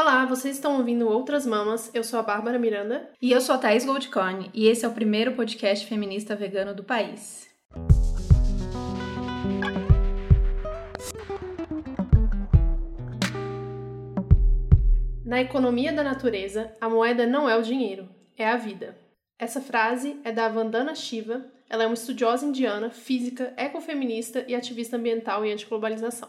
Olá, vocês estão ouvindo Outras Mamas. Eu sou a Bárbara Miranda. E eu sou a Thaís Goldcorn. E esse é o primeiro podcast feminista vegano do país. Na economia da natureza, a moeda não é o dinheiro, é a vida. Essa frase é da Vandana Shiva. Ela é uma estudiosa indiana, física, ecofeminista e ativista ambiental e antiglobalização.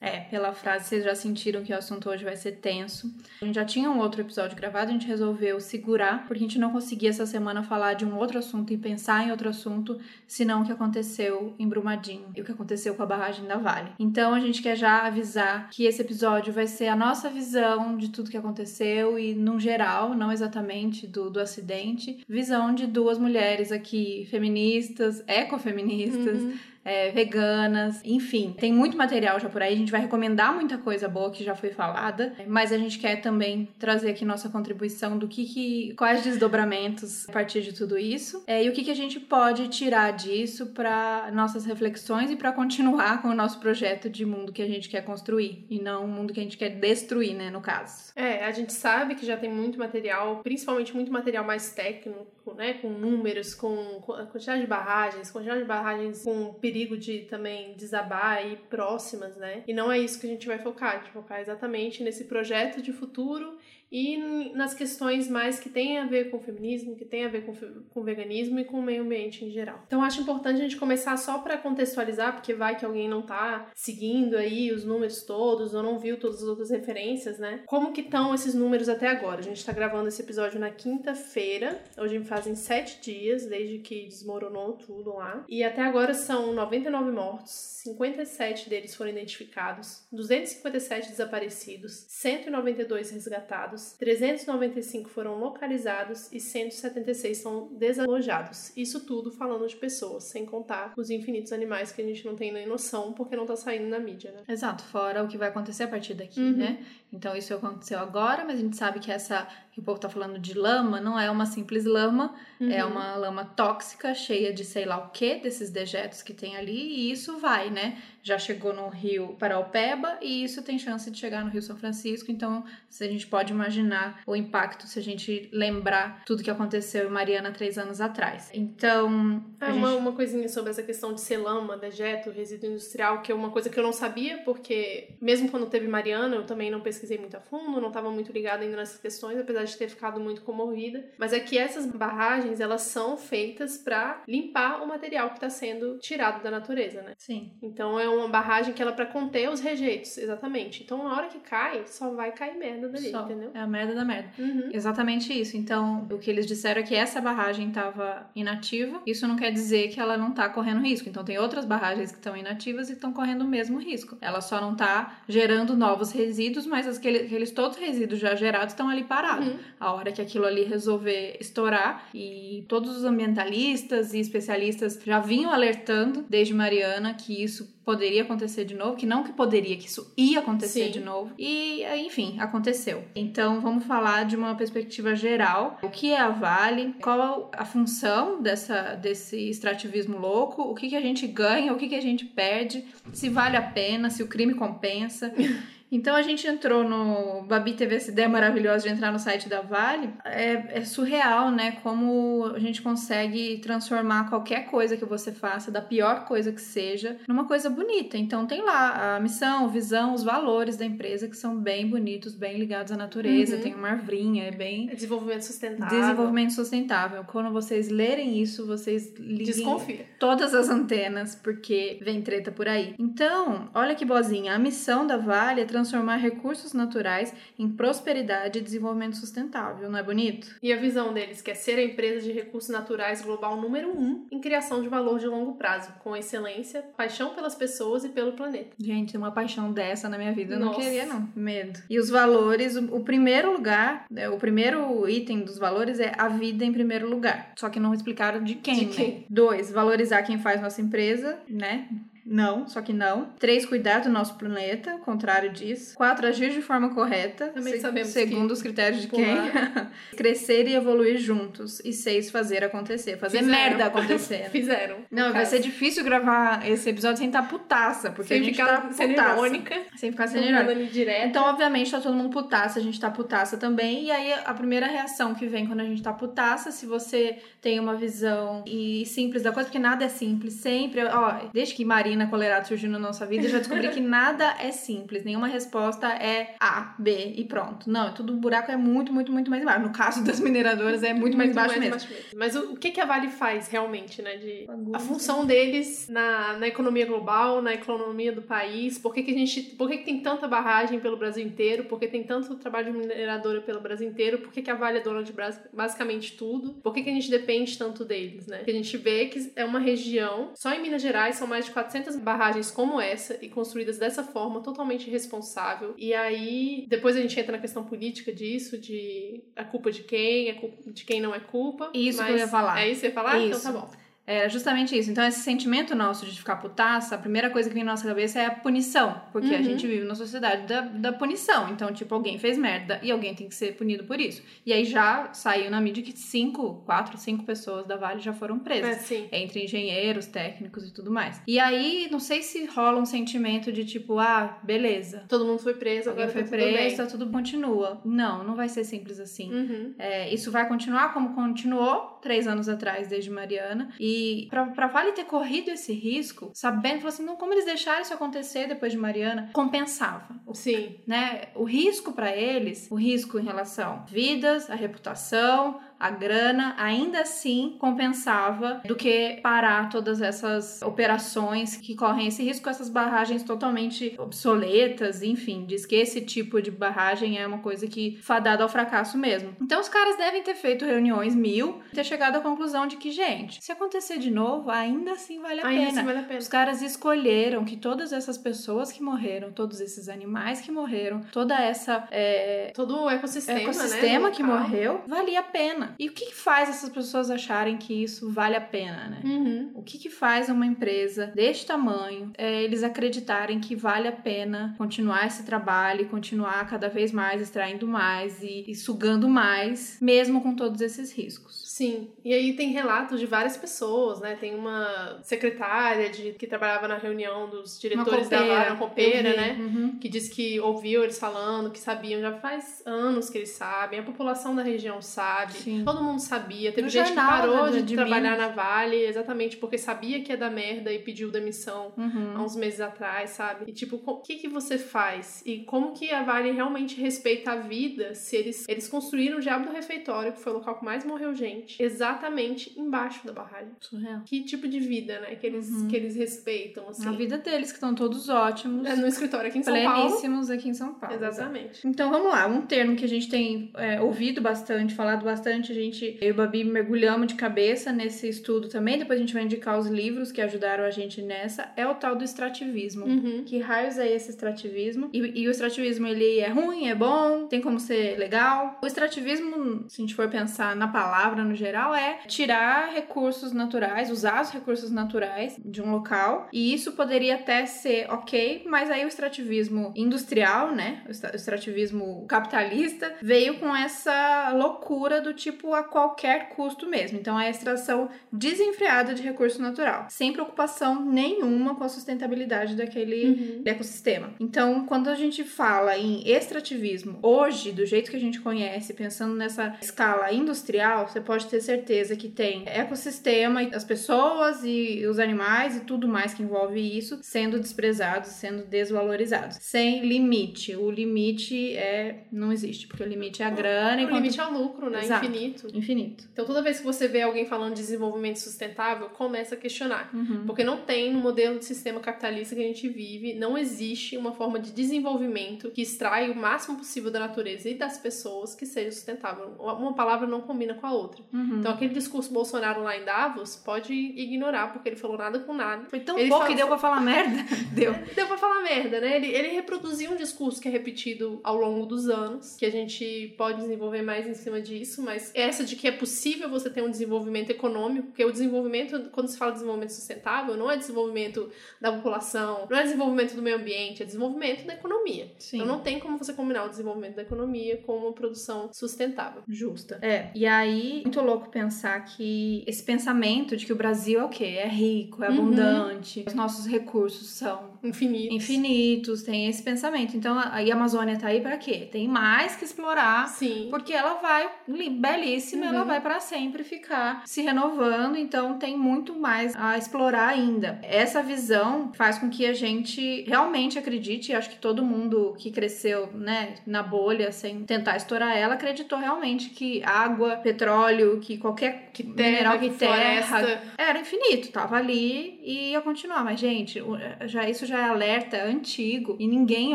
É, pela frase vocês já sentiram que o assunto hoje vai ser tenso. A gente já tinha um outro episódio gravado, a gente resolveu segurar, porque a gente não conseguia essa semana falar de um outro assunto e pensar em outro assunto, senão o que aconteceu em Brumadinho e o que aconteceu com a barragem da Vale. Então a gente quer já avisar que esse episódio vai ser a nossa visão de tudo que aconteceu e, num geral, não exatamente do, do acidente, visão de duas mulheres aqui, feministas, ecofeministas. Uhum é, veganas, enfim, tem muito material já por aí. A gente vai recomendar muita coisa boa que já foi falada, mas a gente quer também trazer aqui nossa contribuição do que, que quais desdobramentos a partir de tudo isso é, e o que, que a gente pode tirar disso para nossas reflexões e para continuar com o nosso projeto de mundo que a gente quer construir e não um mundo que a gente quer destruir, né, no caso. É, a gente sabe que já tem muito material, principalmente muito material mais técnico, né, com números, com quantidade de barragens, quantidade de barragens com perigo de também desabar e próximas, né? E não é isso que a gente vai focar, a gente vai focar exatamente nesse projeto de futuro e nas questões mais que têm a ver com o feminismo, que têm a ver com, com o veganismo e com o meio ambiente em geral. Então acho importante a gente começar só para contextualizar, porque vai que alguém não tá seguindo aí os números todos ou não viu todas as outras referências, né? Como que estão esses números até agora? A gente tá gravando esse episódio na quinta-feira, hoje fazem sete dias desde que desmoronou tudo lá, e até agora são 99 mortos, 57 deles foram identificados, 257 desaparecidos, 192 resgatados resgatados, 395 foram localizados e 176 são desalojados. Isso tudo falando de pessoas, sem contar os infinitos animais que a gente não tem nem noção porque não tá saindo na mídia, né? Exato, fora o que vai acontecer a partir daqui, uhum. né? Então isso aconteceu agora, mas a gente sabe que essa que o povo tá falando de lama não é uma simples lama, é uhum. é uma lama tóxica cheia de sei lá o que desses dejetos que tem ali e isso vai, né? Já chegou no Rio Paraupeba e isso tem chance de chegar no Rio São Francisco, então se a gente pode imaginar o impacto se a gente lembrar tudo que aconteceu em Mariana três anos atrás. Então. Ah, uma, uma coisinha sobre essa questão de ser lama, dejeto, resíduo industrial, que é uma coisa que eu não sabia, porque mesmo quando teve Mariana, eu também não pesquisei muito a fundo, não estava muito ligada ainda nessas questões, apesar de ter ficado muito comovida. Mas é que essas barragens, elas são feitas para limpar o material que está sendo tirado da natureza, né? Sim. Então é uma barragem que ela é para conter os rejeitos, exatamente. Então na hora que cai, só vai cair merda dali, só. entendeu? É a merda da merda. Uhum. Exatamente isso. Então, o que eles disseram é que essa barragem estava inativa. Isso não quer dizer que ela não tá correndo risco. Então, tem outras barragens que estão inativas e estão correndo o mesmo risco. Ela só não tá gerando novos resíduos, mas aqueles, aqueles todos os resíduos já gerados estão ali parados. Uhum. A hora que aquilo ali resolver estourar, e todos os ambientalistas e especialistas já vinham alertando desde Mariana que isso poderia acontecer de novo, que não que poderia, que isso ia acontecer Sim. de novo. E, enfim, aconteceu. Então, vamos falar de uma perspectiva geral. O que é a Vale? Qual a função dessa, desse extrativismo louco? O que, que a gente ganha? O que, que a gente perde? Se vale a pena? Se o crime compensa? Então a gente entrou no. Babi teve essa ideia maravilhosa de entrar no site da Vale. É, é, surreal, né? Como a gente consegue transformar qualquer coisa que você faça, da pior coisa que seja, numa coisa bonita. Então tem lá a missão, visão, os valores da empresa que são bem bonitos, bem ligados à natureza. Uhum. Tem uma arvrinha, é bem. Desenvolvimento sustentável. Desenvolvimento sustentável. Quando vocês lerem isso, vocês liguem Desconfia. todas as antenas, porque vem treta por aí. Então, olha que boazinha. A missão da Vale é transformar recursos naturais em prosperidade e desenvolvimento sustentável, não é bonito? E a visão deles que é ser a empresa de recursos naturais global número um em criação de valor de longo prazo, com excelência, paixão pelas pessoas e pelo planeta. Gente, uma paixão dessa na minha vida eu Nossa. não queria, não. Medo. E os valores, o, primeiro lugar, né, o primeiro item dos valores é a vida em primeiro lugar. Só que não explicaram de quem, de quem? Né? Dois, valorizar quem faz nossa empresa, né? Não, só que não. Três, cuidar do nosso planeta, o contrário disso. Quatro, agir de forma correta, Também se- sabemos segundo os critérios de quem. Crescer e evoluir juntos. E seis, fazer acontecer. Fazer Fizeram. merda acontecer. Fizeram. Não, vai caso. ser difícil gravar esse episódio sem estar putaça, porque Sem a gente ficar tá sendo putaça. irônica. Sem ficar sendo mundo irônica. Então, obviamente, tá todo mundo putaça, a gente tá putaça também. E aí, a primeira reação que vem quando a gente tá putaça, se você tem uma visão e simples da coisa, porque nada é simples, sempre. Ó, desde que Marina Colerato surgiu na nossa vida, eu já descobri que nada é simples. Nenhuma resposta é A, B e pronto. Não, tudo o buraco é muito, muito, muito mais embaixo. No caso das mineradoras, é muito, mais baixo mesmo. mesmo. Mas o, o que, que a Vale faz realmente, né? De, a função deles na, na economia global, na economia do país. Por que, que a gente. Por que, que tem tanta barragem pelo Brasil inteiro? Por que tem tanto trabalho de mineradora pelo Brasil inteiro? Por que, que a Vale é dona de basicamente tudo? Por que, que a gente depende tanto deles, né? Porque a gente vê que é uma região, só em Minas Gerais são mais de 400 barragens como essa e construídas dessa forma, totalmente irresponsável. E aí, depois a gente entra na questão política disso, de a culpa de quem, a culpa de quem não é culpa. Isso que eu ia falar. É isso que você ia falar? Isso. Então tá bom. É justamente isso. Então, esse sentimento nosso de ficar putaça, a primeira coisa que vem na nossa cabeça é a punição. Porque a Uhum. gente vive na sociedade da, da punição. Então, tipo, alguém fez merda e alguém tem que ser punido por isso. E aí já saiu na mídia que cinco, quatro, cinco pessoas da Vale já foram É, presas. sim. Entre engenheiros, técnicos e tudo mais. E aí, não sei se rola um sentimento de tipo, ah, beleza. Todo mundo foi preso, Alguém agora foi tá tudo bem. preso, tá tudo continua. Não, não vai ser simples assim. Uhum. É, isso vai continuar como continuou três anos atrás, desde Mariana. E pra, pra Vale ter corrido esse risco, sabendo, assim, não, como eles deixaram isso acontecer depois de Mariana, compensava. O, Sim. né, o risco pra eles, o risco em relação a vidas, a reputação, a grana, ainda assim compensava do que parar todas essas operações que correm esse risco, essas barragens totalmente obsoletas, enfim, diz que esse tipo de barragem é uma coisa que fadada ao fracasso mesmo. Então os caras devem ter feito reuniões mil, ter chegado à conclusão de que, gente, se acontecer de novo, ainda assim vale a Ainda pena. assim vale a pena. Os caras escolheram que todas essas pessoas que morreram, todos esses animais que morreram, toda essa é, Todo o ecossistema, ecossistema né, que morreu, valia a pena. E o que, que faz essas pessoas acharem que isso vale a pena, né? Uhum. O que, que faz uma empresa deste tamanho é, eles acreditarem que vale a pena continuar esse trabalho e continuar cada vez mais extraindo mais e, e sugando mais, mesmo com todos esses riscos? Sim, e aí tem relatos de várias pessoas, né? Tem uma secretária de, que trabalhava na reunião dos diretores da eu vi. né? Uhum. Que diz que ouviu eles falando, que sabiam, já faz anos que eles sabem, a população da região sabe, Sim. todo mundo sabia. Teve No gente que jornal, parou né, de, de trabalhar Minas. na Vale exatamente porque sabia que ia dar merda e pediu demissão Uhum. há uns meses atrás, sabe? E tipo, o que que você faz? E como que a Vale realmente respeita a vida se eles, eles construíram o Diabo do Refeitório, que foi o local que mais morreu gente, exatamente embaixo da barragem. Surreal. Que tipo de vida, né? Que eles, Uhum. que eles respeitam, assim. A vida deles, que estão todos ótimos, É no escritório aqui em São Paulo. pleníssimos aqui em São Paulo. Exatamente. Então vamos lá, um termo que a gente tem é, ouvido bastante, falado bastante, a gente, eu e o Babi mergulhamos de cabeça nesse estudo também, depois a gente vai indicar os livros que ajudaram a gente nessa, é o tal do extrativismo. Uhum. Que raios é esse extrativismo? E, e o extrativismo, ele é ruim, é bom, tem como ser legal? O extrativismo, se a gente for pensar na palavra no geral, é tirar recursos naturais, usar os recursos naturais de um local, e isso poderia até ser ok, mas aí o extrativismo industrial, né, o extra- o extrativismo capitalista, veio com essa loucura do tipo a qualquer custo mesmo. Então é a extração desenfreada de recurso natural, sem preocupação nenhuma com a sustentabilidade daquele Uhum. ecossistema. Então, quando a gente fala em extrativismo, hoje, do jeito que a gente conhece, pensando nessa escala industrial, você pode ter certeza que tem ecossistema, e as pessoas e os animais e tudo mais que envolve isso sendo desprezados, sendo desvalorizados, sem limite. O limite é não existe, porque o limite é a grana, O enquanto limite é o lucro, né? Exato. Infinito. infinito. Então, toda vez que você vê alguém falando de desenvolvimento sustentável, começa a questionar. Uhum. Porque não tem no modelo de sistema capitalista que a gente vive, não existe uma forma de desenvolvimento que extrai o máximo possível da natureza e das pessoas que seja sustentável. Uma palavra não combina com a outra. Uhum. Então, aquele discurso Bolsonaro lá em Davos, pode ignorar, porque ele falou nada com nada. Foi tão Ele pouco fala- que deu pra falar merda. Deu. Deu pra falar merda, né? Ele, ele reproduziu um discurso que é repetido ao longo dos anos, que a gente pode desenvolver mais em cima disso, mas mas essa de que é possível você ter um desenvolvimento econômico, porque o desenvolvimento, quando se fala de desenvolvimento sustentável, não é desenvolvimento da população, não é desenvolvimento do meio ambiente, é desenvolvimento da economia. Sim. Então não tem como você combinar o desenvolvimento da economia com uma produção sustentável. Justa. É. E aí, muito louco pensar que esse pensamento de que o Brasil é o quê? É rico, é uhum. abundante, os nossos recursos são infinitos. Infinitos, tem esse pensamento. Então, aí a Amazônia tá aí para quê? Tem mais que explorar. Sim. Porque ela vai belíssima, uhum. ela vai para sempre ficar se renovando, então tem muito mais a explorar ainda. Essa visão faz com que a gente realmente acredite, acho que todo mundo que cresceu, né, na bolha sem tentar estourar ela, acreditou realmente que água, petróleo, que qualquer que mineral que, que terra floresta. era infinito, tava ali e ia continuar. Mas gente, já isso já é alerta antigo e ninguém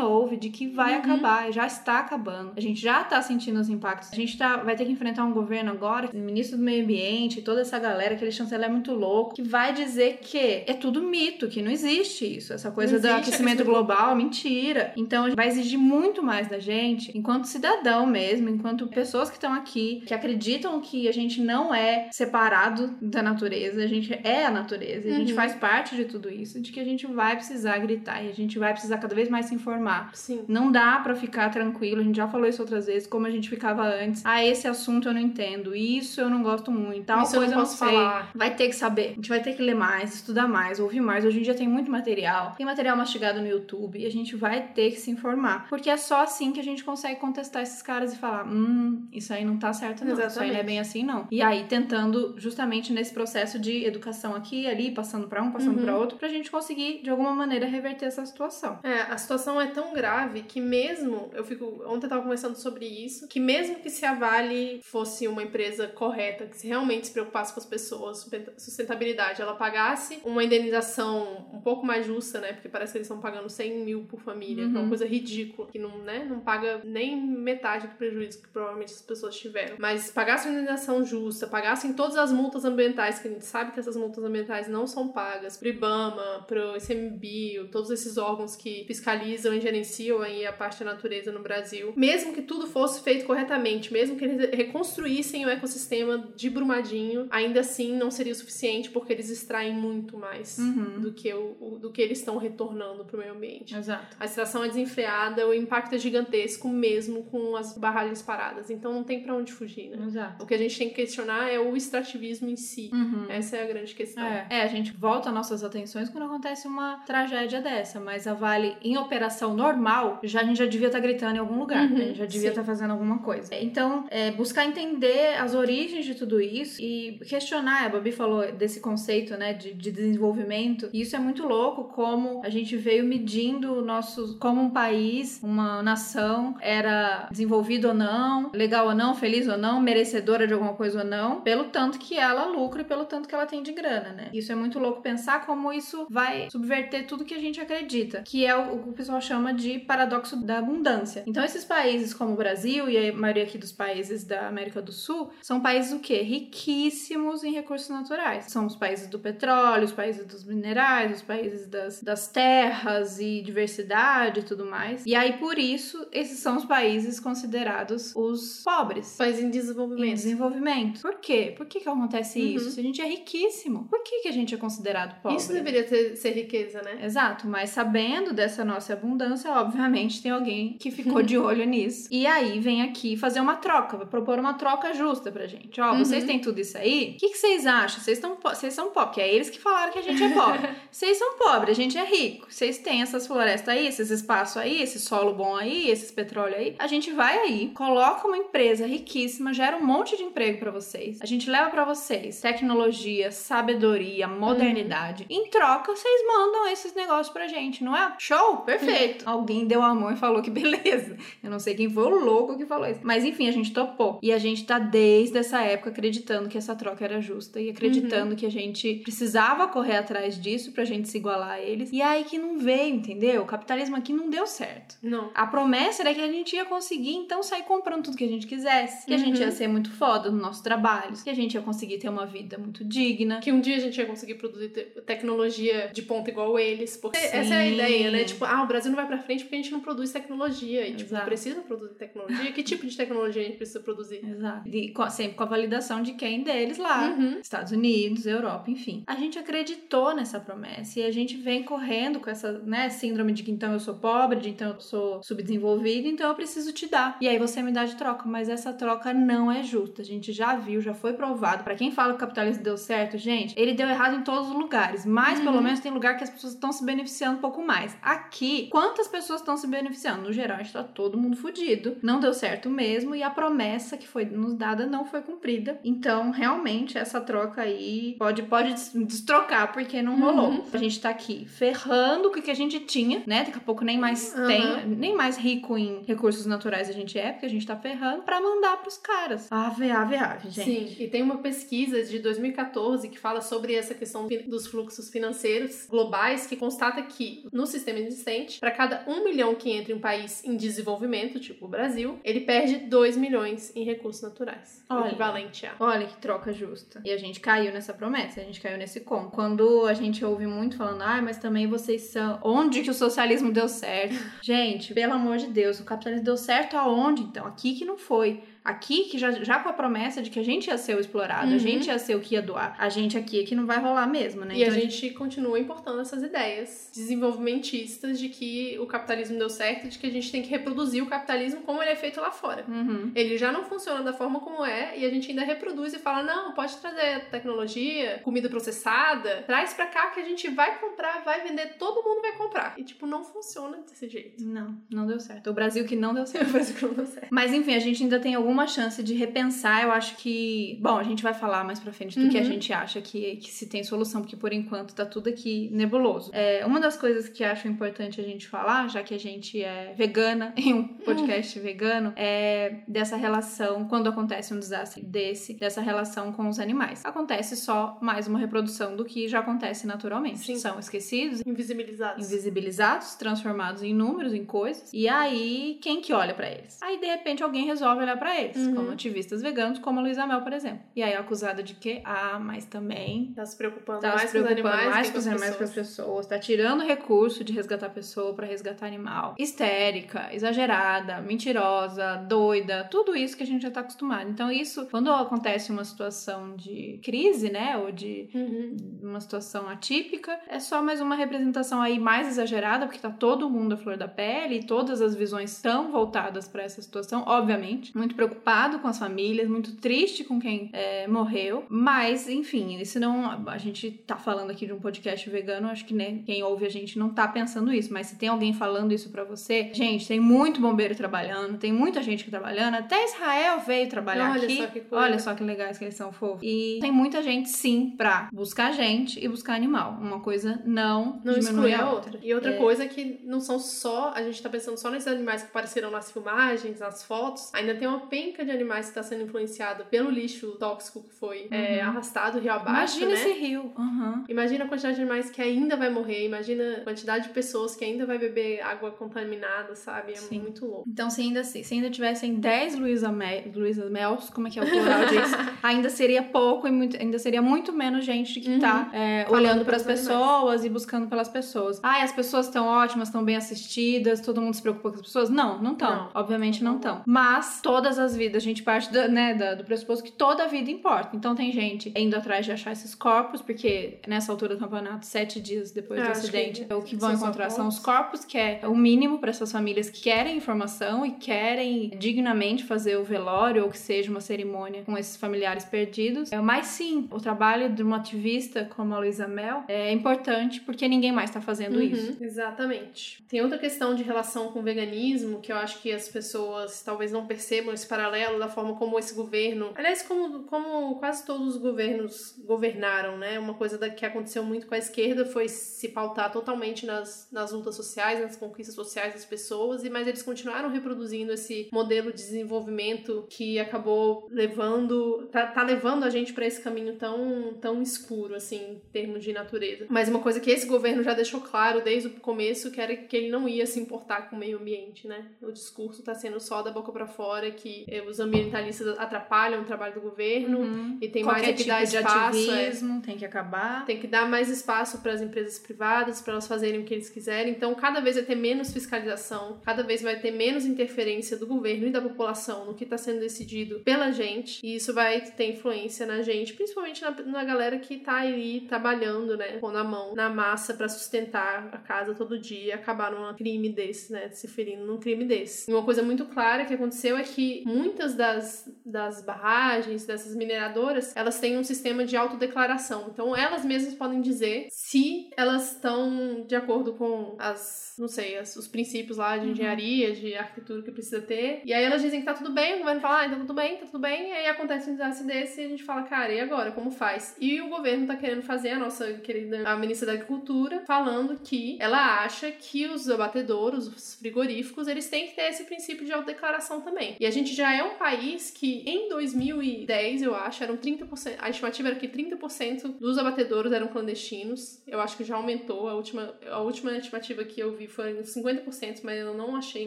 ouve de que vai uhum. acabar, já está acabando. A gente já tá sentindo os impactos. A gente tá, vai ter que enfrentar um governo agora, o ministro do meio ambiente, toda essa galera, aquele chanceler é muito louco, que vai dizer que é tudo mito, que não existe isso. Essa coisa do aquecimento global, mentira. Então vai exigir muito mais da gente, enquanto cidadão mesmo, enquanto pessoas que estão aqui, que acreditam que a gente não é separado da natureza, a gente é a natureza, a gente uhum. faz parte de tudo isso, de que a gente vai precisar gritar e a gente vai precisar cada vez mais se informar. Sim. Não dá para ficar tranquilo, a gente já falou isso outras vezes, como a gente ficava antes. Ah, esse assunto eu não entendo, isso eu não gosto muito, tal isso coisa eu não, posso eu não sei. Falar. Vai ter que saber, a gente vai ter que ler mais, estudar mais, ouvir mais. Hoje em dia tem muito material, tem material mastigado no YouTube e a gente vai ter que se informar, porque é só assim que a gente consegue contestar esses caras e falar: hum, isso aí não tá certo, não, Exatamente. isso aí não é bem assim, não. E aí tentando justamente nesse processo de educação aqui ali, passando para um, passando uhum. para outro, pra gente conseguir de alguma maneira reverter essa situação. É, a situação é tão grave que mesmo, eu fico, ontem eu tava conversando sobre isso, que mesmo que se a Vale fosse uma empresa correta, que se realmente se preocupasse com as pessoas, sustentabilidade, ela pagasse uma indenização um pouco mais justa, né? Porque parece que eles estão pagando 100 mil por família, uhum. que é uma uhum. coisa ridícula, que não, né, não paga nem metade do prejuízo que provavelmente as pessoas tiveram. Mas pagasse uma indenização justa, pagassem todas as multas ambientais, que a gente sabe que essas multas ambientais não são pagas, pro IBAMA, pro ICMBio, todos esses órgãos que fiscalizam e gerenciam aí a parte da natureza no Brasil. Mesmo que tudo fosse feito corretamente, mesmo que eles reconstruíssem o ecossistema de Brumadinho, ainda assim não seria o suficiente porque eles extraem muito mais uhum. do, que o, o, do que eles estão retornando pro meio ambiente. Exato. A extração é desenfreada, o impacto é gigantesco mesmo com as barragens paradas. Então não tem para onde fugir, né? Exato. O que a gente tem que questionar é o extrativismo em si. Uhum. Essa é a grande questão. É. é, a gente volta nossas atenções quando acontece uma tragédia dessa, mas a Vale em operação normal, já a gente já devia estar tá gritando em algum lugar, uhum. né? já devia estar tá fazendo alguma coisa. Então, é, buscar entender as origens de tudo isso e questionar, a Babi falou desse conceito, né, de, de desenvolvimento, e isso é muito louco como a gente veio medindo nossos como um país, uma nação era desenvolvido ou não, legal ou não, feliz ou não, merecedora de alguma coisa ou não, pelo tanto que ela lucra e pelo tanto que ela tem de grana, né? Isso é muito louco pensar como isso vai subverter tudo que a gente acredita, que é o, que o pessoal chama de paradoxo da abundância. Então, esses países como o Brasil e a maioria aqui dos países da América do Sul são países o quê? Riquíssimos em recursos naturais. São os países do petróleo, os países dos minerais, os países das, das terras e diversidade e tudo mais. E aí, por isso, esses são os países considerados os pobres. Países em desenvolvimento. Em desenvolvimento. Por quê? Por que, que acontece uhum. isso? Se a gente é riquíssimo, por que, que a gente é considerado pobre? Isso deveria ter, ser riqueza, né? Exato, mas sabendo dessa nossa abundância, obviamente tem alguém que ficou de olho nisso. E aí vem aqui fazer uma troca, vai propor uma troca justa pra gente. Ó, uhum. vocês têm tudo isso aí? O que, que vocês acham? Vocês, estão, vocês são pobres, que é eles que falaram que a gente é pobre. vocês são pobres, a gente é rico. Vocês têm essas florestas aí, esses espaços aí, esse solo bom aí, esses petróleo aí. A gente vai aí, coloca uma empresa riquíssima, gera um monte de emprego para vocês. A gente leva para vocês tecnologia, sabedoria, modernidade. Uhum. Em troca, vocês mandam esses negócios pra gente, não é? Show? Perfeito. Alguém deu a mão e falou que beleza. Eu não sei quem foi o louco que falou isso. Mas enfim, a gente topou. E a gente tá desde essa época acreditando que essa troca era justa e acreditando uhum. que a gente precisava correr atrás disso pra gente se igualar a eles. E aí que não veio, entendeu? O capitalismo aqui não deu certo. Não. A promessa era que a gente ia conseguir então sair comprando tudo que a gente quisesse, que uhum. a gente ia uhum. ser muito foda no nosso trabalho, que a gente ia conseguir ter uma vida muito digna, que um dia a gente ia conseguir produzir te tecnologia de ponta igual eles, Porque Sim. essa é a ideia, né? Tipo, ah, o Brasil não vai pra frente porque a gente não produz tecnologia. E, tipo, Exato. precisa produzir tecnologia. Que tipo de tecnologia a gente precisa produzir? Exato. E sempre com a validação de quem deles lá. Uhum. Estados Unidos, Europa, enfim. A gente acreditou nessa promessa e a gente vem correndo com essa, né, síndrome de que então eu sou pobre, de então eu sou subdesenvolvido, então eu preciso te dar. E aí você me dá de troca, mas essa troca não é justa. A gente já viu, já foi provado. Para quem fala que o capitalismo deu certo, gente, ele deu errado em todos os lugares, mas uhum. pelo menos tem lugar que as pessoas estão se beneficiando um pouco mais. Aqui, quantas pessoas estão se beneficiando? No geral, a gente tá todo mundo fudido. Não deu certo mesmo e a promessa que foi nos dada não foi cumprida. Então, realmente, essa troca aí pode, pode destrocar, porque não rolou. Uhum. A gente tá aqui ferrando com o que a gente tinha, né? Daqui a pouco nem mais uhum. tem, nem mais rico em recursos naturais a gente é, porque a gente tá ferrando para mandar pros caras. Ave, ave, ave, gente. Sim, e tem uma pesquisa de 2014 que fala sobre essa questão dos fluxos financeiros globais que constata que no sistema existente, para cada um milhão que entra em um país em desenvolvimento, tipo o Brasil, ele perde 2 milhões em recursos naturais. Olha, equivalente a. Olha que troca justa. E a gente caiu nessa promessa, a gente caiu nesse conto. Quando a gente ouve muito falando, ah, mas também vocês são. Onde que o socialismo deu certo? gente, pelo amor de Deus, o capitalismo deu certo aonde então? Aqui que não foi aqui, que já, já com a promessa de que a gente ia ser o explorado, uhum. a gente ia ser o que ia doar. A gente aqui é que não vai rolar mesmo, né? E então, a, gente... a gente continua importando essas ideias desenvolvimentistas de que o capitalismo deu certo, de que a gente tem que reproduzir o capitalismo como ele é feito lá fora. Uhum. Ele já não funciona da forma como é e a gente ainda reproduz e fala: não, pode trazer tecnologia, comida processada, traz pra cá que a gente vai comprar, vai vender, todo mundo vai comprar. E, tipo, não funciona desse jeito. Não, não deu certo. O Brasil que não deu certo. o Brasil que não deu certo. Mas enfim, a gente ainda tem algum alguma chance de repensar, eu acho que. Bom, a gente vai falar mais pra frente do uhum. que a uhum. gente acha que, que se tem solução, porque por enquanto tá tudo aqui nebuloso. É, uma das coisas que acho importante a gente falar, já que a gente é vegana em um podcast uhum. vegano, é dessa relação, quando acontece um desastre desse, dessa relação com os animais. Acontece só mais uma reprodução do que já acontece naturalmente. Sim. São esquecidos, invisibilizados. Invisibilizados, transformados em números, em coisas. E aí, quem que olha para eles? Aí, de repente, alguém resolve olhar para eles uhum. como ativistas veganos, como a Luísa Mel, por exemplo. E aí acusada de que, ah, mas também. Tá se preocupando tá mais, se preocupando com os animais, mais com os animais as pessoas. Tá tirando recurso de resgatar pessoa para resgatar animal. Histérica, exagerada, mentirosa, doida, tudo isso que a gente já tá acostumado. Então, isso, quando acontece uma situação de crise, né, ou de uhum. uma situação atípica, é só mais uma representação aí mais exagerada, porque tá todo mundo à flor da pele e todas as visões estão voltadas para essa situação, obviamente, muito preocupado preocupado com as famílias, muito triste com quem é, morreu. Mas, enfim, isso não. A gente tá falando aqui de um podcast vegano, acho que né, quem ouve a gente não tá pensando isso. Mas se tem alguém falando isso para você, gente, tem muito bombeiro trabalhando, tem muita gente trabalhando. Até Israel veio trabalhar Olha aqui. Só que coisa. Olha só que legais que eles são fofos. E tem muita gente, sim, pra buscar gente e buscar animal. Uma coisa não, não diminui a outra. outra. E outra é... coisa que não são só. A gente tá pensando só nesses animais que apareceram nas filmagens, nas fotos. Ainda tem uma penca de animais que está sendo influenciado pelo lixo tóxico que foi é, uhum. é, arrastado rio abaixo, Imagina né? esse rio. Uhum. Imagina a quantidade de animais que ainda vai morrer. Imagina a quantidade de pessoas que ainda vai beber água contaminada, sabe? É Sim. muito louco. Então, se ainda, se ainda tivessem 10 Luísa Luísa Mels, como é que é o plural disso? ainda seria pouco e muito, ainda seria muito menos gente que tá uhum. é, olhando para as pessoas e buscando pelas pessoas. Ai, as pessoas estão ótimas, estão bem assistidas, todo mundo se preocupa com as pessoas. Não, não estão. Obviamente não estão. Mas todas as vidas gente parte do, né, do pressuposto que toda a vida importa. Então tem gente indo atrás de achar esses corpos, porque nessa altura do campeonato, sete dias depois do acidente, que, o que vão encontrar são os corpos, que é o mínimo para essas famílias que querem informação e querem dignamente fazer o velório ou que seja uma cerimônia com esses familiares perdidos. É, mas sim, o trabalho de uma ativista como a Luísa Mel é importante porque ninguém mais está fazendo uhum, isso. Exatamente. Tem outra questão de relação com o veganismo que eu acho que as pessoas talvez não percebam esse paralelo da forma como esse governo, aliás, como, como quase todos os governos governaram, né? Uma coisa da, que aconteceu muito com a esquerda foi se pautar totalmente nas, nas lutas sociais, nas conquistas sociais das pessoas, e mas eles continuaram reproduzindo esse modelo de desenvolvimento que acabou levando, tá, tá levando a gente para esse caminho tão, tão escuro, assim, em termos de natureza. Mas uma coisa que esse governo já deixou claro desde o começo que era que ele não ia se importar com o meio ambiente, né? O discurso tá sendo só da boca para fora que os ambientalistas atrapalham o trabalho do governo Uhum. e tem Qualquer mais é que tipo dar de espaço. é, ativismo tem que acabar. tem que dar mais espaço para as empresas privadas, para elas fazerem o que eles quiserem. Então, cada vez vai ter menos fiscalização, cada vez vai ter menos interferência do governo e da população no que está sendo decidido pela gente. E isso vai ter influência na gente, principalmente na, na galera que tá aí trabalhando, né, pondo a mão na massa para sustentar a casa todo dia e acabar num crime desse, né, se ferindo num crime desse. E uma coisa muito clara que aconteceu é que muitas das, das barragens, dessas mineradoras, elas têm um sistema de autodeclaração. Então, elas mesmas podem dizer se elas estão de acordo com as, não sei, as- os princípios lá de engenharia, de arquitetura que precisa ter. E aí elas dizem que tá tudo bem, o governo fala, ah, então tudo bem, tá tudo bem. E aí acontece um desastre desse e a gente fala, cara, e agora? Como faz? E o governo tá querendo fazer, a nossa querida a ministra da Agricultura, falando que ela acha que os abatedouros, os frigoríficos, eles têm que ter esse princípio de autodeclaração também. E a gente já é um país que, em 2010, eu acho, eram 30%, a estimativa era que 30% dos abatedouros eram clandestinos. Eu acho que já aumentou. A última, a última estimativa que eu vi foi uns 50%, mas eu não achei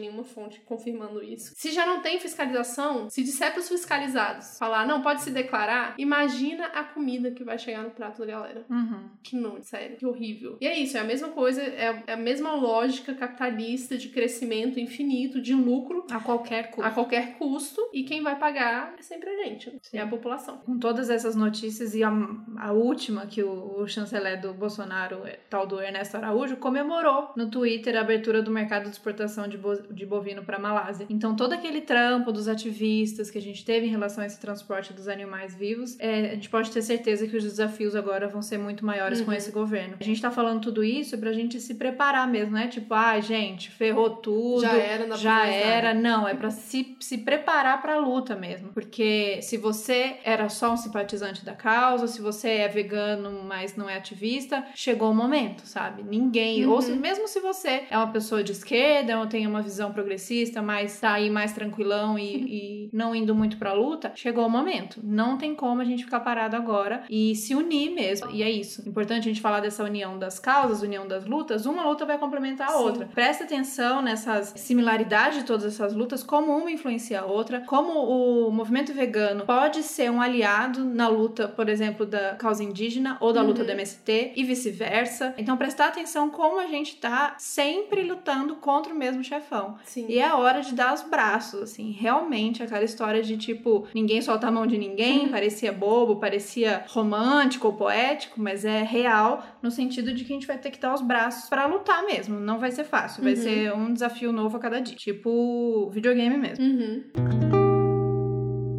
nenhuma fonte confirmando isso. Se já não tem fiscalização, se disser para os fiscalizados falar, não, pode se declarar, imagina a comida que vai chegar no prato da galera. Uhum. Que não, sério, que horrível. E é isso, é a mesma coisa, é é a mesma lógica capitalista de crescimento infinito, de lucro A qualquer custo. a qualquer custo, e quem vai pagar é sempre a gente, né? Sim. é a população. Com todas essas notícias e a, a última que o, o chanceler do Bolsonaro, é, tal do Ernesto Araújo, comemorou no Twitter a abertura do mercado de exportação de, bo- de bovino para Malásia. Então todo aquele trampo dos ativistas que a gente teve em relação a esse transporte dos animais vivos, é, a gente pode ter certeza que os desafios agora vão ser muito maiores com Uhum. esse governo. A gente tá falando tudo isso pra gente se preparar mesmo, né? Tipo, ah, gente, ferrou tudo. Já era, não já nada. era, não, é pra se, se preparar pra luta mesmo. Porque se você era só um simpatizante da causa, se você é vegano, mas não é ativista, chegou o momento, sabe? Ninguém, Uhum. ou se- mesmo se você é uma pessoa de esquerda, ou tem uma visão progressista, mas tá aí mais tranquilão e, e não indo muito pra luta, chegou o momento. Não tem como a gente ficar parado agora e se unir mesmo. E é isso. Importante a gente falar dessa união das causas, união das lutas. Uma luta vai complementar a Sim. outra. Presta atenção nessas similaridades de todas essas lutas, como uma influencia a outra, como o movimento vegano pode ser um aliado na luta, por exemplo, da causa indígena ou da luta Uhum. do MST e vice-versa. Então, prestar atenção como a gente tá sempre lutando contra o mesmo chefão. Sim. E é hora de dar os braços, assim, realmente aquela história de tipo, ninguém solta a mão de ninguém, parecia bobo, parecia romântico ou poético, mas é real no sentido de que a gente vai ter que dar os braços pra lutar mesmo. Não vai ser fácil, vai Uhum. ser um desafio novo a cada dia, tipo videogame mesmo. Uhum.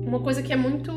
Uma coisa que é muito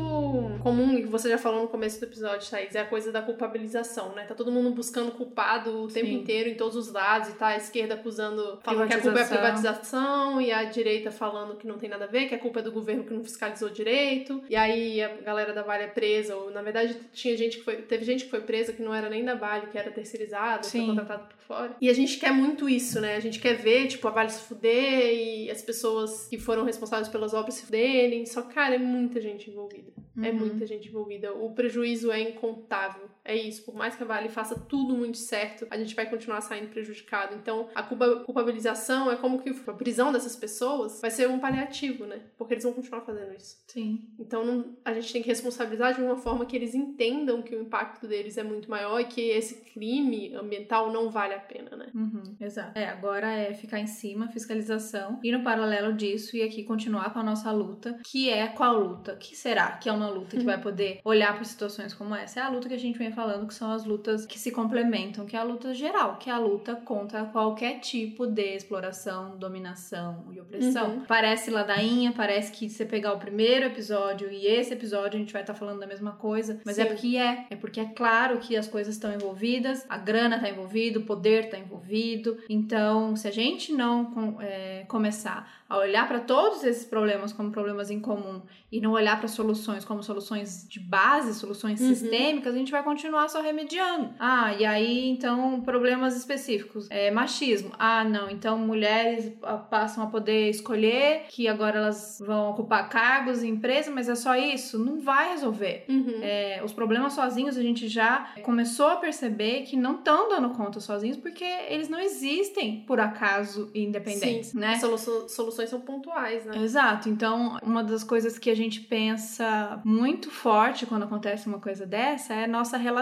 comum, e que você já falou no começo do episódio, Thaís, é a coisa da culpabilização, né? Tá todo mundo buscando culpado o tempo Sim. inteiro, em todos os lados, e tá a esquerda acusando, falando que a culpa é a privatização, e a direita falando que não tem nada a ver, que a culpa é do governo que não fiscalizou direito, e aí a galera da Vale é presa, ou na verdade tinha gente que foi, teve gente que foi presa que não era nem da Vale, que era terceirizada, foi Sim. contratado por fora. E a gente quer muito isso, né? A gente quer ver, tipo, a Vale se fuder e as pessoas que foram responsáveis pelas obras se fuderem. Só cara, é muita gente envolvida. É Uhum. Muita gente envolvida. O prejuízo é incontável. É isso. Por mais que a Vale faça tudo muito certo, a gente vai continuar saindo prejudicado. Então, a culpa- culpabilização é como que a prisão dessas pessoas vai ser um paliativo, né? Porque eles vão continuar fazendo isso. Sim. Então não- a gente tem que responsabilizar de uma forma que eles entendam que o impacto deles é muito maior e que esse crime ambiental não vale a pena, né? Uhum, exato. É, agora é ficar em cima, fiscalização, e no paralelo disso, e aqui continuar com a nossa luta, que é qual luta? Que será que é uma luta que vai poder olhar para situações como essa? É a luta que a gente vem falando, que são as lutas que se complementam, que é a luta geral, que é a luta contra qualquer tipo de exploração, dominação e opressão. Uhum. Parece ladainha, parece que você pegar o primeiro episódio e esse episódio a gente vai estar falando da mesma coisa, mas é Sim. porque é. É porque é claro que as coisas estão envolvidas, a grana tá envolvida, o poder tá envolvido. Então, se a gente não é, começar a olhar para todos esses problemas como problemas em comum e não olhar para soluções como soluções de base, soluções Uhum. sistêmicas, a gente vai continuar continuar só remediando. Ah, e aí então problemas específicos. É, machismo. Ah, não, então mulheres ah, passam a poder escolher que agora elas vão ocupar cargos em empresa, mas é só isso? Não vai resolver. Uhum. É, os problemas sozinhos a gente já começou a perceber que não estão dando conta sozinhos porque eles não existem por acaso independentes, Sim. né? Solu soluções são pontuais, né? Exato. Então, uma das coisas que a gente pensa muito forte quando acontece uma coisa dessa é a nossa relação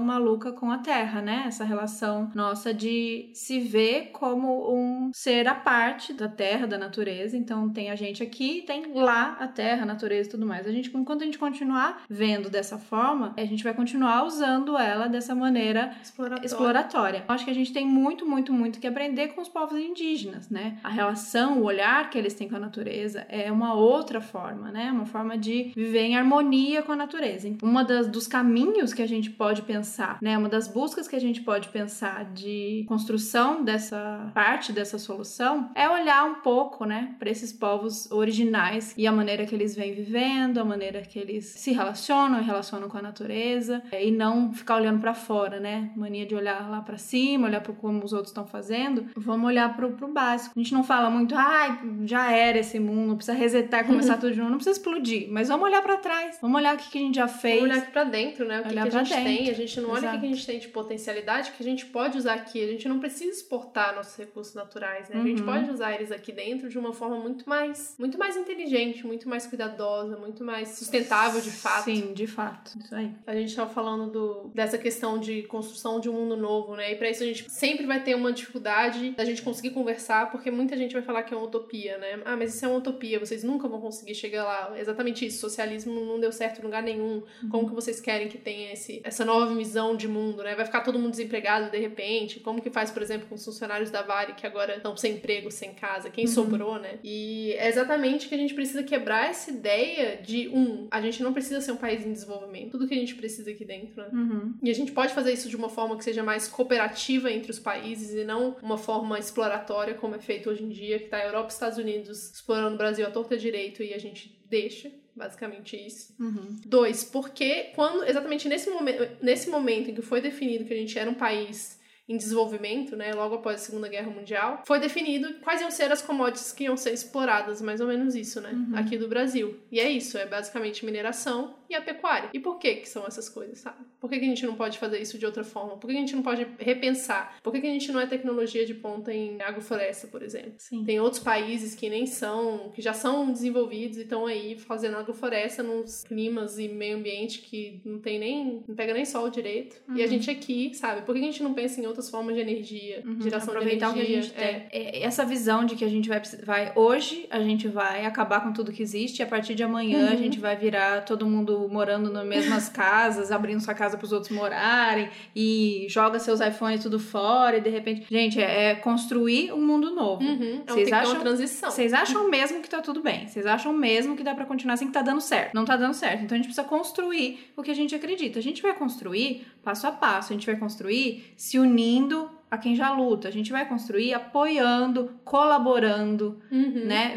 maluca com a Terra, né? Essa relação nossa de se ver como um ser à parte da Terra, da natureza. Então, tem a gente aqui, tem lá a Terra, a natureza e tudo mais. A gente, enquanto a gente continuar vendo dessa forma, a gente vai continuar usando ela dessa maneira Exploratória. exploratória. Acho que a gente tem muito, muito, muito que aprender com os povos indígenas, né? A relação, o olhar que eles têm com a natureza é uma outra forma, né? Uma forma de viver em harmonia com a natureza. Uma das dos caminhos que a gente pode pensar, né? Uma das buscas que a gente pode pensar de construção dessa parte dessa solução é olhar um pouco, né, para esses povos originais e a maneira que eles vêm vivendo, a maneira que eles se relacionam e relacionam com a natureza e não ficar olhando para fora, né? Mania de olhar lá para cima, olhar para como os outros estão fazendo. Vamos olhar pro, pro básico. A gente não fala muito, ai, já era esse mundo, precisa resetar, começar tudo de novo, não precisa explodir, mas vamos olhar para trás. Vamos olhar o que, que a gente já fez. Vamos olhar aqui pra dentro, né? O que, que Olhar a pra gente dentro. Tem. A gente não olha o que a gente tem de potencialidade que a gente pode usar aqui. A gente não precisa exportar nossos recursos naturais, né? A gente Uhum. pode usar eles aqui dentro de uma forma muito mais, muito mais inteligente, muito mais cuidadosa, muito mais sustentável de fato. Sim, de fato. Isso aí. A gente tava falando do, dessa questão de construção de um mundo novo, né? E pra isso a gente sempre vai ter uma dificuldade da gente conseguir conversar, porque muita gente vai falar que é uma utopia, né? Ah, mas isso é uma utopia, vocês nunca vão conseguir chegar lá. Exatamente isso, socialismo não deu certo em lugar nenhum. Como que vocês querem que tenha esse, essa nova visão de mundo, né? Vai ficar todo mundo desempregado de repente? Como que faz, por exemplo, com os funcionários da Vale que agora estão sem emprego, sem casa? Quem sobrou, né? E é exatamente que a gente precisa quebrar essa ideia de, um, a gente não precisa ser um país em desenvolvimento. Tudo que a gente precisa aqui dentro, né? Uhum. E a gente pode fazer isso de uma forma que seja mais cooperativa entre os países e não uma forma exploratória, como é feito hoje em dia, que tá a Europa e os Estados Unidos explorando o Brasil à torta direito e a gente deixa. Basicamente isso. Uhum. Dois, porque quando exatamente nesse, momen nesse momento em que foi definido que a gente era um país em desenvolvimento, né, logo após a Segunda Guerra Mundial, foi definido quais iam ser as commodities que iam ser exploradas, mais ou menos isso, né, aqui do Brasil. E é isso, é basicamente mineração e a pecuária. E por que que são essas coisas, sabe? Por que, que a gente não pode fazer isso de outra forma? Por que, que a gente não pode repensar? Por que, que a gente não é tecnologia de ponta em agrofloresta, por exemplo? Sim. Tem outros países que nem são, que já são desenvolvidos e estão aí fazendo agrofloresta nos climas e meio ambiente que não tem nem, não pega nem sol direito. E a Uhum. gente aqui, sabe? Por que a gente não pensa em outras formas de energia, geração de Uhum. Aproveitar energia? o que a gente tem. É. É, Essa visão de que a gente vai, vai hoje, a gente vai acabar com tudo que existe, e a partir de amanhã Uhum. a gente vai virar todo mundo morando nas mesmas casas, abrindo sua casa para os outros morarem e joga seus iPhones tudo fora e de repente, gente, é, é construir um mundo novo. Uhum. Tem Vocês ter acham- uma transição. Vocês acham mesmo que tá tudo bem? Vocês acham mesmo que dá pra continuar assim que tá dando certo? Não tá dando certo. Então a gente precisa construir o que a gente acredita. A gente vai construir passo a passo, a gente vai construir se unindo a quem já luta. A gente vai construir apoiando, colaborando, Uhum. né?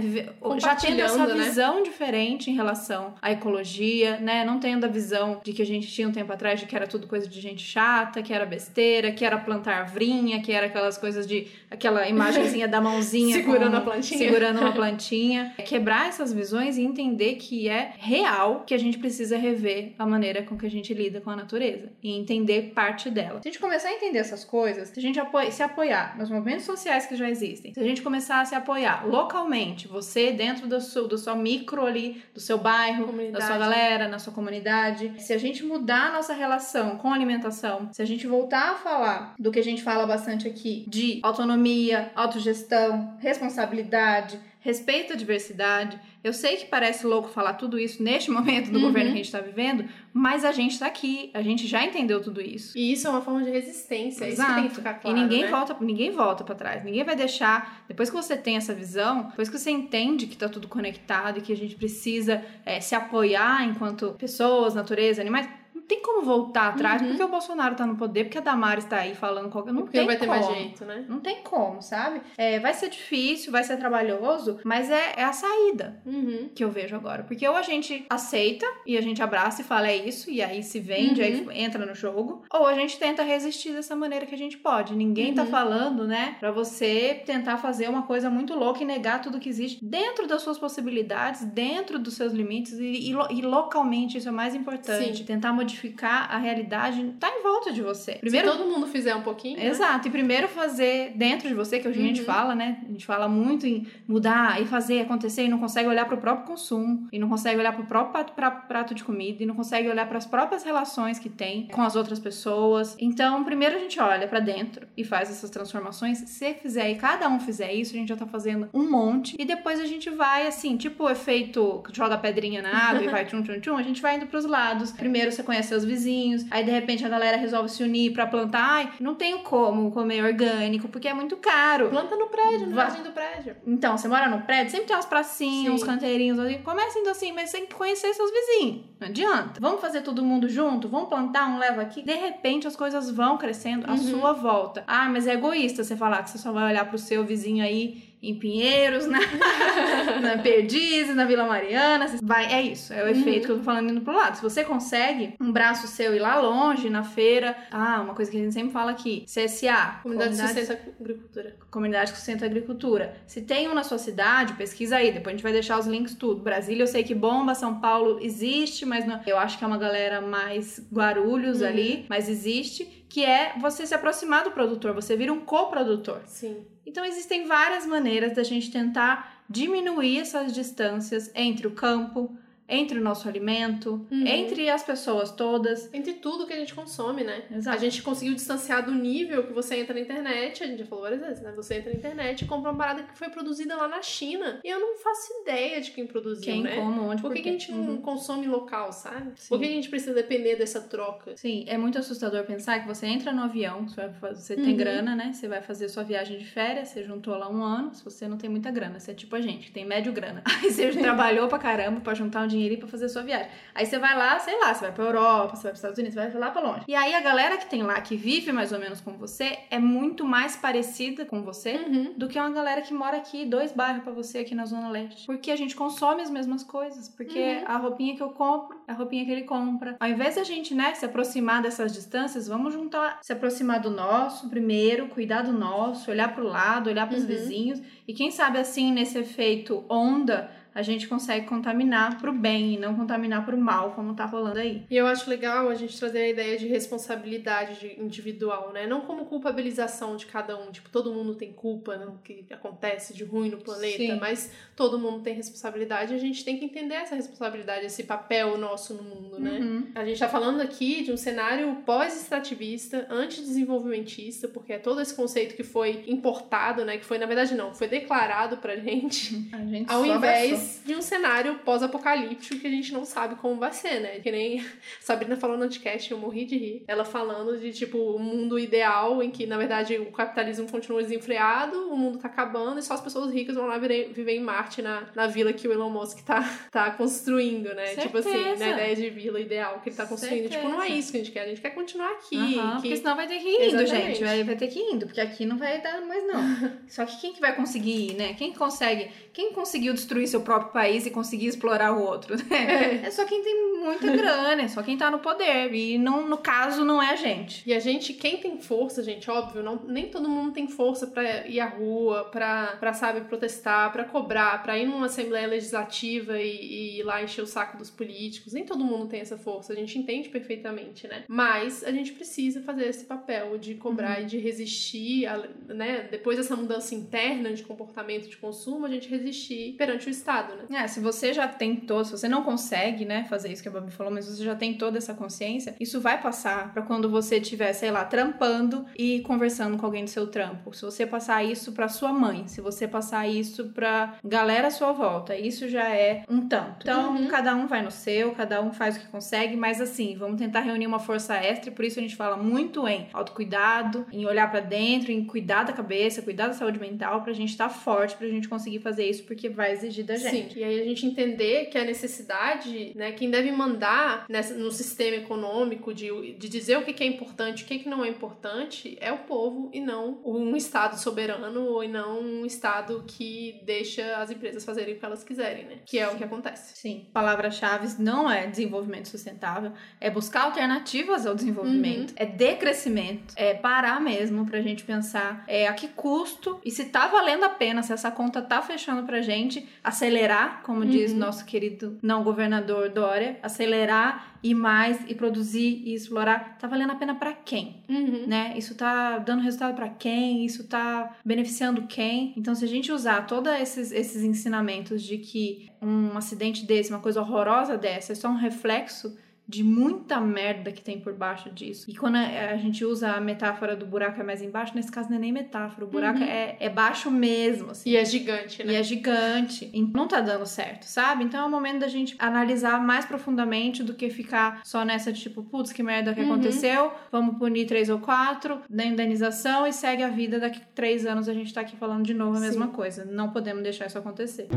Já tendo essa né? visão diferente em relação à ecologia, né? Não tendo a visão de que a gente tinha um tempo atrás de que era tudo coisa de gente chata, que era besteira, que era plantar arvrinha, que era aquelas coisas de aquela imagenzinha da mãozinha Segurando com- a plantinha. segurando uma plantinha. Quebrar essas visões e entender que é real que a gente precisa rever a maneira com que a gente lida com a natureza e entender parte dela. Se a gente começar a entender essas coisas, se a gente se apoiar nos movimentos sociais que já existem, se a gente começar a se apoiar localmente, você dentro do seu, do seu micro ali, do seu bairro, da Comunidade. sua galera, na sua comunidade, se a gente mudar a nossa relação com a alimentação, se a gente voltar a falar do que a gente fala bastante aqui, de autonomia, autogestão, responsabilidade, respeito à diversidade. Eu sei que parece louco falar tudo isso neste momento do Uhum. governo que a gente está vivendo, mas a gente está aqui, a gente já entendeu tudo isso. E isso é uma forma de resistência. Isso que tem que ficar claro. e ninguém né? volta, ninguém volta para trás. Ninguém vai deixar. Depois que você tem essa visão, depois que você entende que tá tudo conectado e que a gente precisa é, se apoiar enquanto pessoas, natureza, animais, tem como voltar atrás uhum. porque o Bolsonaro tá no poder, porque a Damares tá aí falando qualquer. Não porque tem vai como. ter mais jeito, né? Não tem como, sabe? É, vai ser difícil, vai ser trabalhoso, mas é, é a saída uhum. que eu vejo agora. Porque ou a gente aceita e a gente abraça e fala é isso, e aí se vende, uhum. aí entra no jogo, ou a gente tenta resistir dessa maneira que a gente pode. Ninguém tá uhum. falando, né, pra você tentar fazer uma coisa muito louca e negar tudo que existe dentro das suas possibilidades, dentro dos seus limites e, e, e localmente isso é mais importante. Sim. Tentar modificar a realidade tá em volta de você. Primeiro, Se todo mundo fizer um pouquinho. Né? Exato. E primeiro fazer dentro de você, que hoje uhum. a gente uhum. fala, né? A gente fala muito em mudar e fazer acontecer e não consegue olhar para o próprio consumo, e não consegue olhar para o próprio prato de comida, e não consegue olhar para as próprias relações que tem com as outras pessoas. Então, primeiro a gente olha para dentro e faz essas transformações. Se fizer e cada um fizer isso, a gente já tá fazendo um monte. E depois a gente vai, assim, tipo o efeito que joga pedrinha na água e vai tchum tchum tchum, a gente vai indo pros lados. Primeiro você conhece seus vizinhos, aí de repente a galera resolve se unir para plantar. Ai, não tenho como comer orgânico, porque é muito caro. Planta no prédio, no jardim do prédio. Então, você mora no prédio, sempre tem umas pracinhas, Sim. uns canteirinhos assim. Começa indo assim, mas tem que conhecer seus vizinhos. Não adianta. Vamos fazer todo mundo junto? Vamos plantar um leva aqui? De repente as coisas vão crescendo à uhum. sua volta. Ah, mas é egoísta você falar que você só vai olhar pro seu vizinho aí em Pinheiros, na, na Perdizes, na Vila Mariana. Vai, é isso, é o uhum. efeito que eu tô falando indo pro lado. Se você consegue um braço seu ir lá longe, na feira, ah, uma coisa que a gente sempre fala aqui, CSA. Comunidade, Comunidade Sustenta Agricultura. Comunidade que Sustenta Agricultura. Se tem um na sua cidade, pesquisa aí, depois a gente vai deixar os links tudo. Brasília eu sei que bomba, São Paulo existe, mas não, eu acho que é uma galera mais Guarulhos uhum. ali, mas existe que é você se aproximar do produtor, você vira um coprodutor. Sim. Então existem várias maneiras da gente tentar diminuir essas distâncias entre o campo, entre o nosso alimento, uhum. entre as pessoas todas. Entre tudo que a gente consome, né? Exato. A gente conseguiu distanciar do nível que você entra na internet, a gente já falou várias vezes, né? Você entra na internet e compra uma parada que foi produzida lá na China. E eu não faço ideia de quem produziu, quem, né? como, onde, por que, que a gente uhum. não consome local, sabe? Sim. Por que a gente precisa depender dessa troca? Sim, é muito assustador pensar que você entra no avião, você, você uhum. tem grana, né? Você vai fazer sua viagem de férias, você juntou lá um ano, se você não tem muita grana, você é tipo a gente, que tem médio grana. Aí você trabalhou pra caramba pra juntar um dinheiro pra fazer sua viagem viagem. Aí você vai lá, sei lá, você vai pra Europa, você vai pros Estados Unidos, você vai lá pra longe. E aí a galera que tem lá, que vive mais ou menos com você, é muito mais parecida com você uhum. do que uma galera que mora aqui, dois bairros para você aqui na Zona Leste. Porque a gente consome as mesmas coisas. Porque uhum. a roupinha que eu compro é a roupinha que ele compra. Ao invés da gente, né, se aproximar dessas distâncias, vamos juntar, se aproximar do nosso primeiro, cuidar do nosso, olhar pro lado, olhar pros uhum. vizinhos. E quem sabe assim, nesse efeito onda, a gente consegue contaminar pro bem e não contaminar pro mal, como tá rolando aí. E eu acho legal a gente trazer a ideia de responsabilidade individual, né? Não como culpabilização de cada um, tipo, todo mundo tem culpa no que acontece de ruim no planeta, Sim. mas todo mundo tem responsabilidade e a gente tem que entender essa responsabilidade, esse papel nosso no mundo, né? Uhum. A gente tá falando aqui de um cenário pós-extrativista, antidesenvolvimentista, porque é todo esse conceito que foi importado, né? Que foi, na verdade, não, foi declarado pra gente, a gente ao invés de um cenário pós-apocalíptico que a gente não sabe como vai ser, né? Que nem Sabrina falou no podcast, eu morri de rir. Ela falando de, tipo, o um mundo ideal em que, na verdade, o capitalismo continua desenfreado, o mundo tá acabando e só as pessoas ricas vão lá viver em Marte, na, na vila que o Elon Musk tá, tá construindo, né? Certeza. Tipo assim, na ideia de vila ideal que ele tá construindo. Certeza. Tipo, não é isso que a gente quer, a gente quer continuar aqui. Uhum, que... Porque senão vai ter que ir indo, Exatamente. gente. Vai, vai ter que ir indo, porque aqui não vai dar mais, não. Só que quem que vai conseguir ir, né? Quem consegue? Quem conseguiu destruir seu próprio país e conseguir explorar o outro, né? É, é só quem tem muita grana, é só quem tá no poder. E não, no caso, não é a gente. E a gente, quem tem força, gente, óbvio, não, nem todo mundo tem força para ir à rua, pra, pra sabe, protestar, para cobrar, para ir numa Assembleia Legislativa e, e ir lá encher o saco dos políticos. Nem todo mundo tem essa força, a gente entende perfeitamente, né? Mas a gente precisa fazer esse papel de cobrar uhum. e de resistir, né? Depois dessa mudança interna de comportamento de consumo, a gente resistir perante o Estado, né? É, se você já tem todo, se você não consegue, né, fazer isso que a Babi falou, mas você já tem toda essa consciência, isso vai passar para quando você estiver, sei lá, trampando e conversando com alguém do seu trampo. Se você passar isso para sua mãe, se você passar isso para galera à sua volta, isso já é um tanto. Então, uhum. cada um vai no seu, cada um faz o que consegue, mas assim, vamos tentar reunir uma força extra e por isso a gente fala muito em autocuidado, em olhar para dentro, em cuidar da cabeça, cuidar da saúde mental pra gente estar tá forte, pra gente conseguir fazer isso porque vai exigir da gente. Sim. E aí a gente entender que a necessidade, né, quem deve mandar nessa, no sistema econômico de, de dizer o que, é importante, o que, que não é importante, é o povo e não um Estado soberano e não um Estado que deixa as empresas fazerem o que elas quiserem, né? Que é Sim. o que acontece. Sim. Palavra-chave não é desenvolvimento sustentável, é buscar alternativas ao desenvolvimento, uhum. é decrescimento, é parar mesmo pra gente pensar é, a que custo e se tá valendo a pena, se essa conta tá fechando pra gente, acelerar, como uhum. diz nosso querido não governador Dória, acelerar e mais e produzir e explorar, tá valendo a pena para quem? Uhum. Né? Isso tá dando resultado para quem? Isso tá beneficiando quem? Então, se a gente usar todos esses, esses ensinamentos de que um acidente desse, uma coisa horrorosa dessa, é só um reflexo de muita merda que tem por baixo disso. E quando a, gente usa a metáfora do buraco é mais embaixo, nesse caso não é nem metáfora, o buraco uhum. é, é baixo mesmo. Assim. E é gigante, né? E é gigante. E não tá dando certo, sabe? Então é o momento da gente analisar mais profundamente do que ficar só nessa de tipo, putz, que merda que uhum. aconteceu, vamos punir três ou quatro, da indenização e segue a vida. Daqui três anos a gente tá aqui falando de novo a Sim. mesma coisa. Não podemos deixar isso acontecer.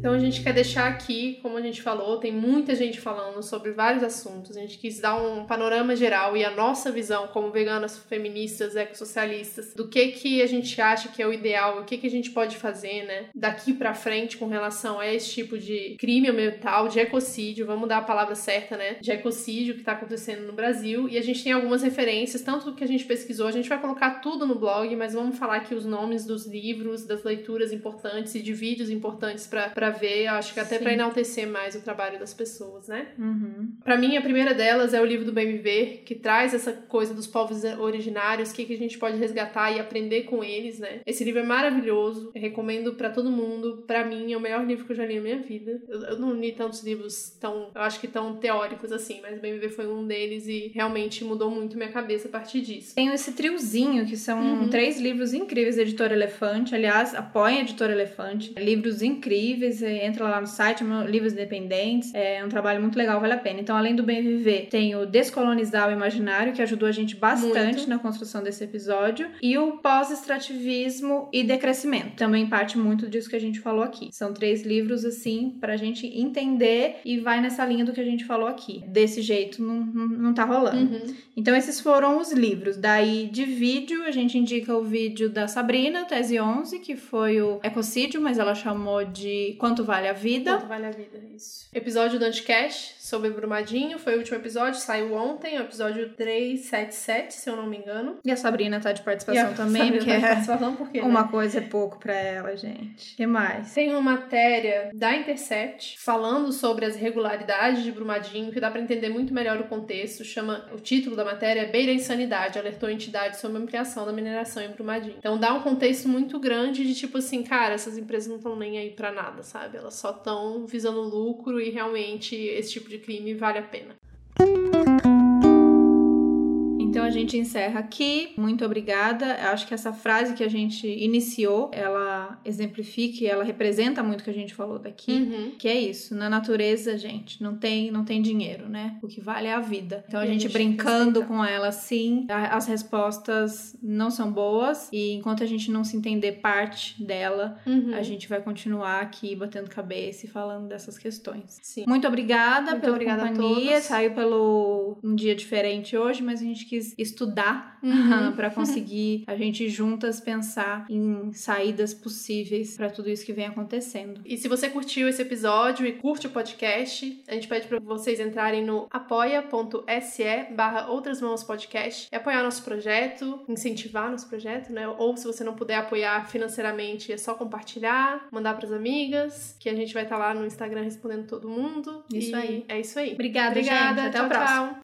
Então a gente quer deixar aqui, como a gente falou, tem muita gente falando sobre vários assuntos. A gente quis dar um panorama geral e a nossa visão como veganas, feministas, ecossocialistas, do que que a gente acha que é o ideal, o que que a gente pode fazer, né, daqui para frente com relação a esse tipo de crime ambiental, de ecocídio, vamos dar a palavra certa, né, de ecocídio que tá acontecendo no Brasil. E a gente tem algumas referências, tanto que a gente pesquisou, a gente vai colocar tudo no blog, mas vamos falar aqui os nomes dos livros, das leituras importantes e de vídeos importantes para ver, acho que até para enaltecer mais o trabalho das pessoas, né? Uhum. Para mim, a primeira delas é o livro do Bem Viver, que traz essa coisa dos povos originários, o que, que a gente pode resgatar e aprender com eles, né? Esse livro é maravilhoso, recomendo para todo mundo. Para mim, é o melhor livro que eu já li na minha vida. Eu, eu não li tantos livros tão, eu acho que tão teóricos assim, mas Bem Viver foi um deles e realmente mudou muito minha cabeça a partir disso. Tem esse triozinho, que são uhum. três livros incríveis da Editora Elefante. Aliás, apoiem a Editora Elefante. Livros incríveis, você entra lá no site, Livros Independentes. É um trabalho muito legal, vale a pena. Então, além do Bem Viver, tem o Descolonizar o Imaginário, que ajudou a gente bastante muito. na construção desse episódio. E o Pós-Extrativismo e Decrescimento. Também parte muito disso que a gente falou aqui. São três livros, assim, pra gente entender e vai nessa linha do que a gente falou aqui. Desse jeito não, não, não tá rolando. Uhum. Então, esses foram os livros. Daí, de vídeo, a gente indica o vídeo da Sabrina, Tese 11, que foi o ecocídio, mas ela chamou de Quanto Vale a Vida. Quanto Vale a Vida, isso. Episódio do Anticast sobre Brumadinho, foi o último episódio, saiu ontem, o episódio 377, se eu não me engano. E a Sabrina tá de participação também, Sabrina porque tá de participação porque, uma né? coisa é pouco pra ela, gente. O que mais? Tem uma matéria da Intercept falando sobre as irregularidades de Brumadinho, que dá para entender muito melhor o contexto, chama, o título da matéria é Beira Insanidade, alertou entidades sobre a ampliação da mineração em Brumadinho. Então dá um contexto muito grande de tipo assim, cara, essas empresas não estão nem aí para nada, sabe? Elas só estão visando lucro e realmente esse tipo de crime vale a pena. A gente encerra aqui. Muito obrigada. Acho que essa frase que a gente iniciou, ela exemplifica e ela representa muito o que a gente falou daqui, uhum. que é isso. Na natureza, gente, não tem não tem dinheiro, né? O que vale é a vida. Então a, gente, a gente brincando com ela assim, as respostas não são boas e enquanto a gente não se entender parte dela, uhum. a gente vai continuar aqui batendo cabeça e falando dessas questões. Sim. Muito obrigada muito pela obrigada companhia. Saiu pelo um dia diferente hoje, mas a gente quis estudar uhum. para conseguir a gente juntas pensar em saídas possíveis para tudo isso que vem acontecendo. E se você curtiu esse episódio e curte o podcast, a gente pede para vocês entrarem no apoia.se barra Outras Mãos Podcast e apoiar nosso projeto, incentivar nosso projeto, né? Ou se você não puder apoiar financeiramente, é só compartilhar, mandar para as amigas, que a gente vai estar tá lá no Instagram respondendo todo mundo. Isso e aí. É isso aí. Obrigada, Obrigada. gente. Até tchau, o próximo. Tchau.